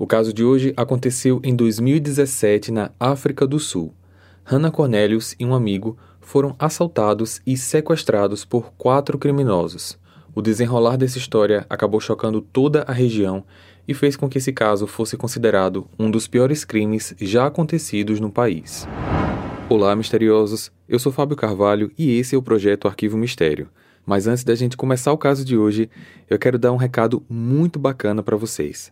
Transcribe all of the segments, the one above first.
O caso de hoje aconteceu em 2017 na África do Sul. Hannah Cornelius e um amigo foram assaltados e sequestrados por quatro criminosos. O desenrolar dessa história acabou chocando toda a região e fez com que esse caso fosse considerado um dos piores crimes já acontecidos no país. Olá, misteriosos! Eu sou Fábio Carvalho e esse é o projeto Arquivo Mistério. Mas antes da gente começar o caso de hoje, eu quero dar um recado muito bacana para vocês.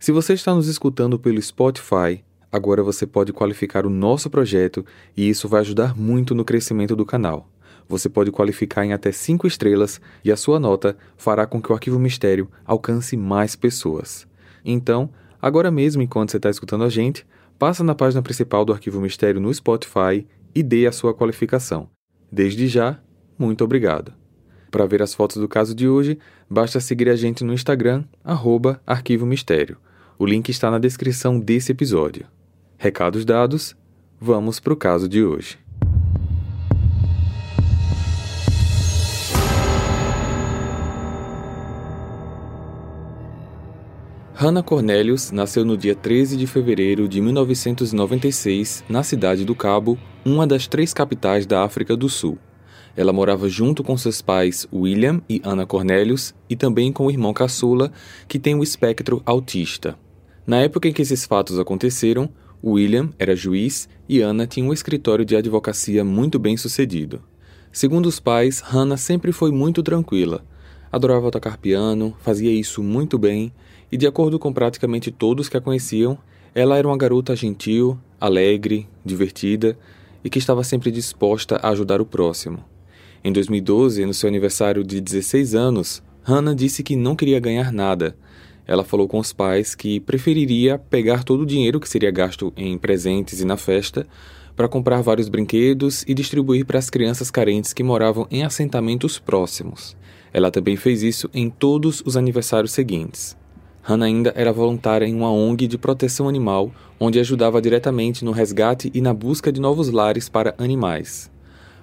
Se você está nos escutando pelo Spotify, agora você pode qualificar o nosso projeto e isso vai ajudar muito no crescimento do canal. Você pode qualificar em até 5 estrelas e a sua nota fará com que o Arquivo Mistério alcance mais pessoas. Então, agora mesmo enquanto você está escutando a gente, passa na página principal do Arquivo Mistério no Spotify e dê a sua qualificação. Desde já, muito obrigado. Para ver as fotos do caso de hoje, basta seguir a gente no Instagram, arroba Arquivo Mistério. O link está na descrição desse episódio. Recados dados, vamos para o caso de hoje. Hannah Cornelius nasceu no dia 13 de fevereiro de 1996 na cidade do Cabo, uma das três capitais da África do Sul. Ela morava junto com seus pais William e Anna Cornelius e também com o irmão caçula, que tem o espectro autista. Na época em que esses fatos aconteceram, William era juiz e Anna tinha um escritório de advocacia muito bem sucedido. Segundo os pais, Hannah sempre foi muito tranquila. Adorava tocar piano, fazia isso muito bem e, de acordo com praticamente todos que a conheciam, ela era uma garota gentil, alegre, divertida e que estava sempre disposta a ajudar o próximo. Em 2012, no seu aniversário de 16 anos, Hannah disse que não queria ganhar nada ela falou com os pais que preferiria pegar todo o dinheiro que seria gasto em presentes e na festa para comprar vários brinquedos e distribuir para as crianças carentes que moravam em assentamentos próximos. Ela também fez isso em todos os aniversários seguintes. Hannah ainda era voluntária em uma ONG de proteção animal, onde ajudava diretamente no resgate e na busca de novos lares para animais.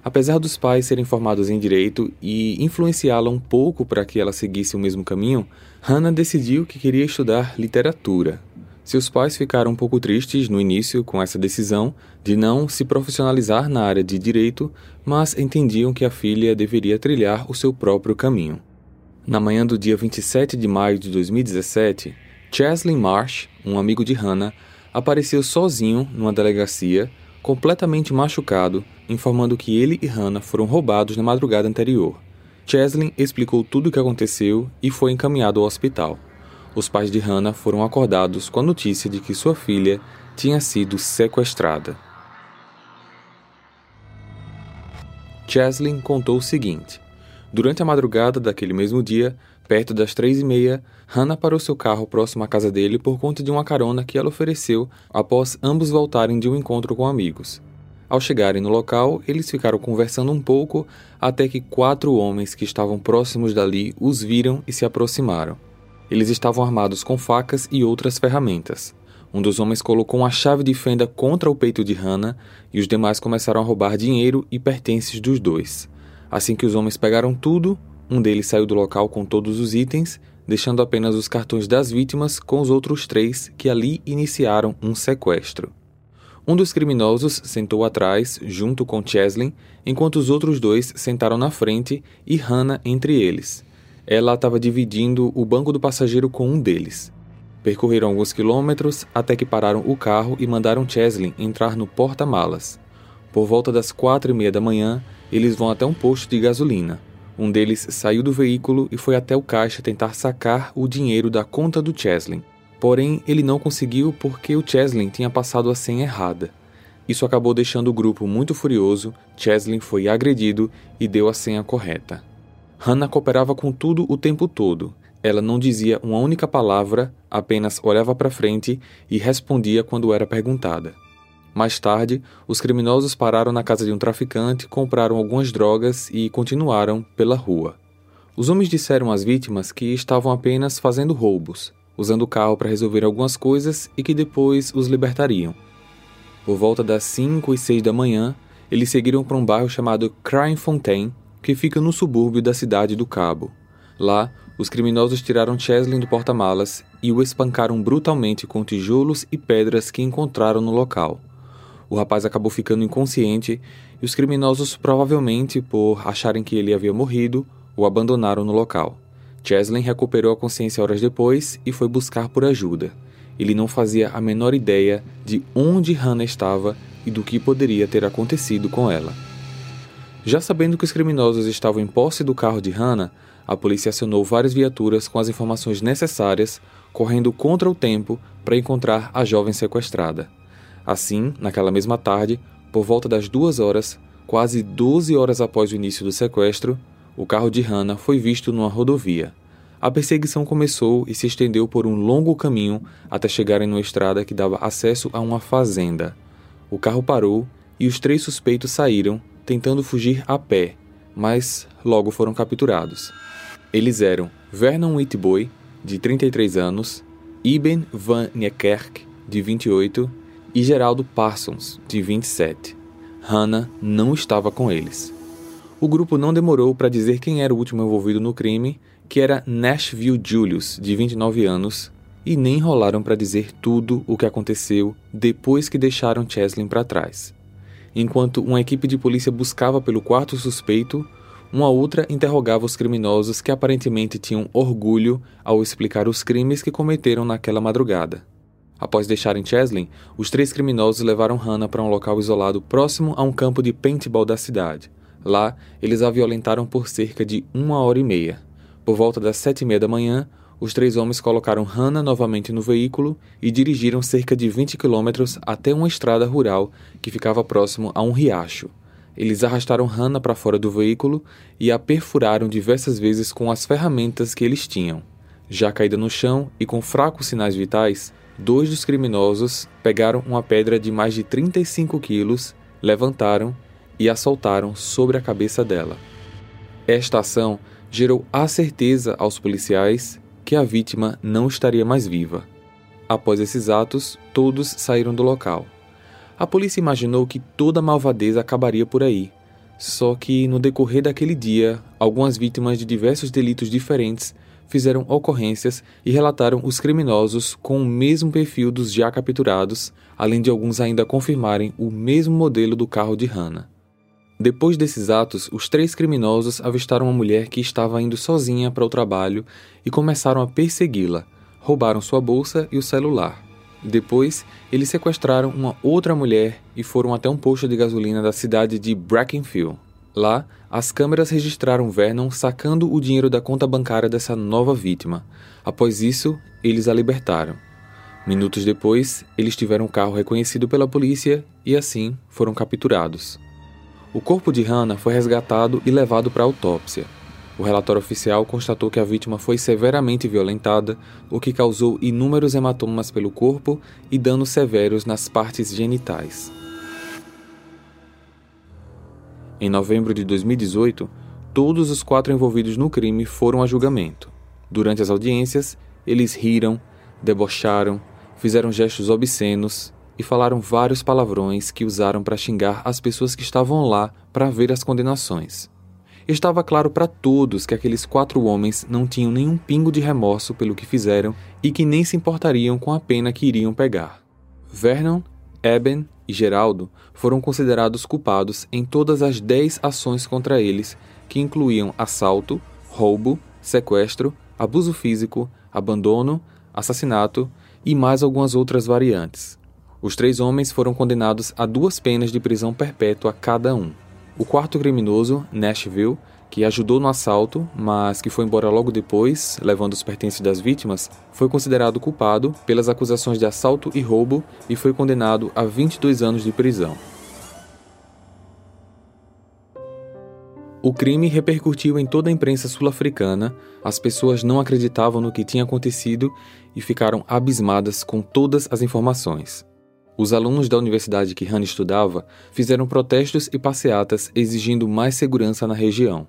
Apesar dos pais serem formados em direito e influenciá-la um pouco para que ela seguisse o mesmo caminho, Hannah decidiu que queria estudar literatura. Seus pais ficaram um pouco tristes no início com essa decisão de não se profissionalizar na área de direito, mas entendiam que a filha deveria trilhar o seu próprio caminho. Na manhã do dia 27 de maio de 2017, Chesley Marsh, um amigo de Hannah, apareceu sozinho numa delegacia, completamente machucado, informando que ele e Hannah foram roubados na madrugada anterior. Cheslin explicou tudo o que aconteceu e foi encaminhado ao hospital. Os pais de Hannah foram acordados com a notícia de que sua filha tinha sido sequestrada. Cheslin contou o seguinte: Durante a madrugada daquele mesmo dia, perto das três e meia, Hannah parou seu carro próximo à casa dele por conta de uma carona que ela ofereceu após ambos voltarem de um encontro com amigos. Ao chegarem no local, eles ficaram conversando um pouco até que quatro homens que estavam próximos dali os viram e se aproximaram. Eles estavam armados com facas e outras ferramentas. Um dos homens colocou uma chave de fenda contra o peito de Hannah e os demais começaram a roubar dinheiro e pertences dos dois. Assim que os homens pegaram tudo, um deles saiu do local com todos os itens, deixando apenas os cartões das vítimas com os outros três que ali iniciaram um sequestro. Um dos criminosos sentou atrás, junto com Cheslin, enquanto os outros dois sentaram na frente e Hannah entre eles. Ela estava dividindo o banco do passageiro com um deles. Percorreram alguns quilômetros até que pararam o carro e mandaram Cheslin entrar no porta-malas. Por volta das quatro e meia da manhã, eles vão até um posto de gasolina. Um deles saiu do veículo e foi até o caixa tentar sacar o dinheiro da conta do Cheslin. Porém, ele não conseguiu porque o Cheslin tinha passado a senha errada. Isso acabou deixando o grupo muito furioso, Cheslin foi agredido e deu a senha correta. Hannah cooperava com tudo o tempo todo. Ela não dizia uma única palavra, apenas olhava para frente e respondia quando era perguntada. Mais tarde, os criminosos pararam na casa de um traficante, compraram algumas drogas e continuaram pela rua. Os homens disseram às vítimas que estavam apenas fazendo roubos, usando o carro para resolver algumas coisas e que depois os libertariam. Por volta das 5 e 6 da manhã, eles seguiram para um bairro chamado Crime Fontaine, que fica no subúrbio da cidade do Cabo. Lá, os criminosos tiraram Cheslin do porta-malas e o espancaram brutalmente com tijolos e pedras que encontraram no local. O rapaz acabou ficando inconsciente e os criminosos, provavelmente por acharem que ele havia morrido, o abandonaram no local. Cheslin recuperou a consciência horas depois e foi buscar por ajuda. Ele não fazia a menor ideia de onde Hannah estava e do que poderia ter acontecido com ela. Já sabendo que os criminosos estavam em posse do carro de Hannah, a polícia acionou várias viaturas com as informações necessárias, correndo contra o tempo para encontrar a jovem sequestrada. Assim, naquela mesma tarde, por volta das duas horas, quase 12 horas após o início do sequestro, o carro de Hannah foi visto numa rodovia. A perseguição começou e se estendeu por um longo caminho até chegarem numa estrada que dava acesso a uma fazenda. O carro parou e os três suspeitos saíram, tentando fugir a pé, mas logo foram capturados. Eles eram Vernon Whitboy, de 33 anos, Iben van Niekerk, de 28, e Geraldo Parsons, de 27. Hannah não estava com eles. O grupo não demorou para dizer quem era o último envolvido no crime, que era Nashville Julius, de 29 anos, e nem enrolaram para dizer tudo o que aconteceu depois que deixaram Cheslin para trás. Enquanto uma equipe de polícia buscava pelo quarto suspeito, uma outra interrogava os criminosos que aparentemente tinham orgulho ao explicar os crimes que cometeram naquela madrugada. Após deixarem Cheslin, os três criminosos levaram Hannah para um local isolado próximo a um campo de paintball da cidade. Lá, eles a violentaram por cerca de uma hora e meia. Por volta das sete e meia da manhã, os três homens colocaram Hannah novamente no veículo e dirigiram cerca de 20 quilômetros até uma estrada rural que ficava próximo a um riacho. Eles arrastaram Hannah para fora do veículo e a perfuraram diversas vezes com as ferramentas que eles tinham. Já caída no chão e com fracos sinais vitais, dois dos criminosos pegaram uma pedra de mais de 35 quilos, levantaram e a soltaram sobre a cabeça dela. Esta ação gerou a certeza aos policiais que a vítima não estaria mais viva. Após esses atos, todos saíram do local. A polícia imaginou que toda a malvadeza acabaria por aí. Só que, no decorrer daquele dia, algumas vítimas de diversos delitos diferentes fizeram ocorrências e relataram os criminosos com o mesmo perfil dos já capturados, além de alguns ainda confirmarem o mesmo modelo do carro de Hannah. Depois desses atos, os três criminosos avistaram uma mulher que estava indo sozinha para o trabalho e começaram a persegui-la. Roubaram sua bolsa e o celular. Depois, eles sequestraram uma outra mulher e foram até um posto de gasolina da cidade de Brackenfield. Lá, as câmeras registraram Vernon sacando o dinheiro da conta bancária dessa nova vítima. Após isso, eles a libertaram. Minutos depois, eles tiveram um carro reconhecido pela polícia e assim foram capturados. O corpo de Hannah foi resgatado e levado para autópsia. O relatório oficial constatou que a vítima foi severamente violentada, o que causou inúmeros hematomas pelo corpo e danos severos nas partes genitais. Em novembro de 2018, todos os quatro envolvidos no crime foram a julgamento. Durante as audiências, eles riram, debocharam, fizeram gestos obscenos e falaram vários palavrões que usaram para xingar as pessoas que estavam lá para ver as condenações. Estava claro para todos que aqueles quatro homens não tinham nenhum pingo de remorso pelo que fizeram e que nem se importariam com a pena que iriam pegar. Vernon, Eben e Geraldo foram considerados culpados em todas as dez ações contra eles, que incluíam assalto, roubo, sequestro, abuso físico, abandono, assassinato e mais algumas outras variantes. Os três homens foram condenados a duas penas de prisão perpétua cada um. O quarto criminoso, Nashville, que ajudou no assalto, mas que foi embora logo depois, levando os pertences das vítimas, foi considerado culpado pelas acusações de assalto e roubo e foi condenado a 22 anos de prisão. O crime repercutiu em toda a imprensa sul-africana, as pessoas não acreditavam no que tinha acontecido e ficaram abismadas com todas as informações. Os alunos da universidade que Hannah estudava fizeram protestos e passeatas exigindo mais segurança na região.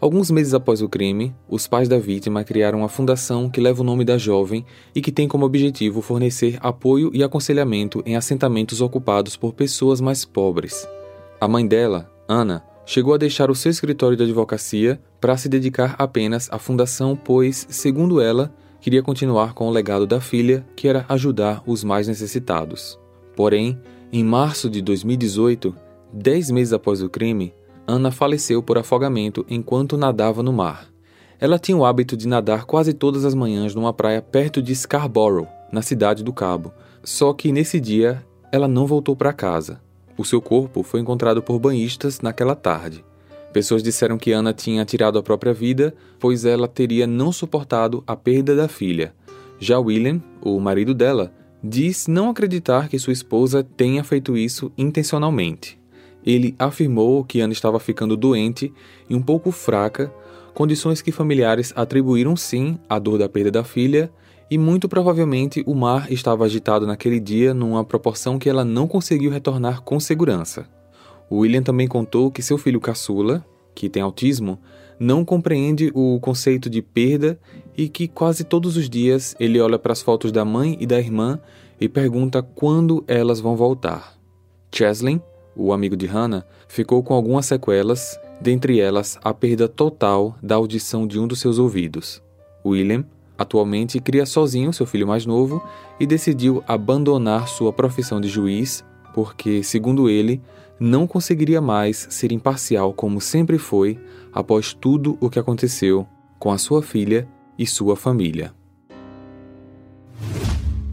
Alguns meses após o crime, os pais da vítima criaram uma fundação que leva o nome da jovem e que tem como objetivo fornecer apoio e aconselhamento em assentamentos ocupados por pessoas mais pobres. A mãe dela, Ana, chegou a deixar o seu escritório de advocacia para se dedicar apenas à fundação, pois, segundo ela, queria continuar com o legado da filha, que era ajudar os mais necessitados. Porém, em março de 2018, dez meses após o crime, Ana faleceu por afogamento enquanto nadava no mar. Ela tinha o hábito de nadar quase todas as manhãs numa praia perto de Scarborough, na cidade do Cabo. Só que nesse dia ela não voltou para casa. O seu corpo foi encontrado por banhistas naquela tarde. Pessoas disseram que Ana tinha tirado a própria vida, pois ela teria não suportado a perda da filha. Já William, o marido dela, diz não acreditar que sua esposa tenha feito isso intencionalmente. Ele afirmou que Ana estava ficando doente e um pouco fraca, condições que familiares atribuíram sim à dor da perda da filha, e muito provavelmente o mar estava agitado naquele dia numa proporção que ela não conseguiu retornar com segurança. William também contou que seu filho caçula, que tem autismo, não compreende o conceito de perda e que quase todos os dias ele olha para as fotos da mãe e da irmã e pergunta quando elas vão voltar. Cheslin, o amigo de Hannah, ficou com algumas sequelas, dentre elas a perda total da audição de um dos seus ouvidos. William atualmente cria sozinho seu filho mais novo e decidiu abandonar sua profissão de juiz porque, segundo ele, não conseguiria mais ser imparcial como sempre foi após tudo o que aconteceu com a sua filha e sua família.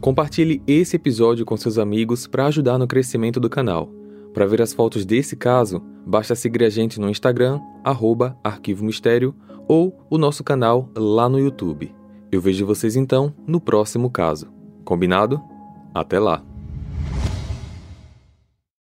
Compartilhe esse episódio com seus amigos para ajudar no crescimento do canal. Para ver as fotos desse caso, basta seguir a gente no Instagram, arroba Arquivo Mistério, ou o nosso canal lá no YouTube. Eu vejo vocês então no próximo caso. Combinado? Até lá!